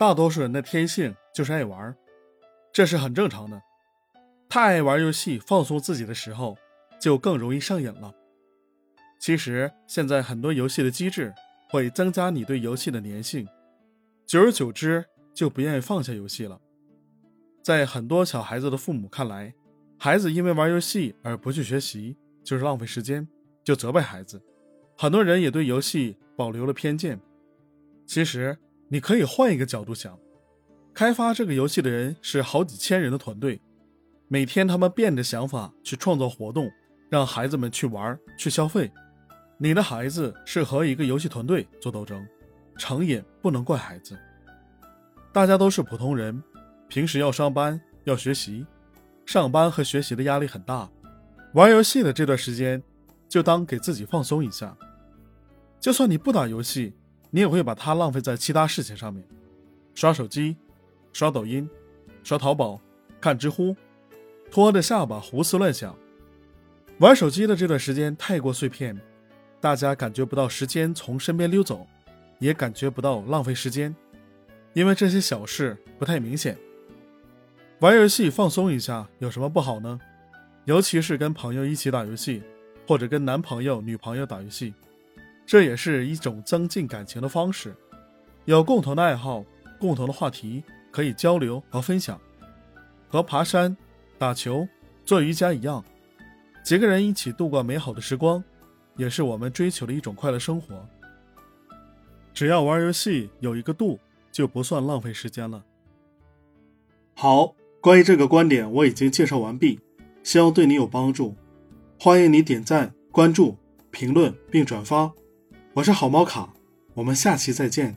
大多数人的天性就是爱玩，这是很正常的。太爱玩游戏放松自己的时候，就更容易上瘾了。其实现在很多游戏的机制会增加你对游戏的粘性，久而久之就不愿意放下游戏了。在很多小孩子的父母看来，孩子因为玩游戏而不去学习，就是浪费时间，就责备孩子。很多人也对游戏保留了偏见。其实你可以换一个角度想，开发这个游戏的人是好几千人的团队，每天他们变着想法去创造活动，让孩子们去玩去消费。你的孩子是和一个游戏团队做斗争，成瘾不能怪孩子。大家都是普通人，平时要上班要学习，上班和学习的压力很大，玩游戏的这段时间就当给自己放松一下。就算你不打游戏，你也会把它浪费在其他事情上面，刷手机、刷抖音、刷淘宝、看知乎，拖着下巴胡思乱想。玩手机的这段时间太过碎片。大家感觉不到时间从身边溜走，也感觉不到浪费时间，因为这些小事不太明显。玩游戏放松一下有什么不好呢？尤其是跟朋友一起打游戏，或者跟男朋友、女朋友打游戏，这也是一种增进感情的方式。有共同的爱好、共同的话题可以交流和分享，和爬山、打球、做瑜伽一样，几个人一起度过美好的时光。也是我们追求的一种快乐生活。只要玩游戏有一个度，就不算浪费时间了。好，关于这个观点我已经介绍完毕，希望对你有帮助。欢迎你点赞、关注、评论并转发。我是好猫卡，我们下期再见。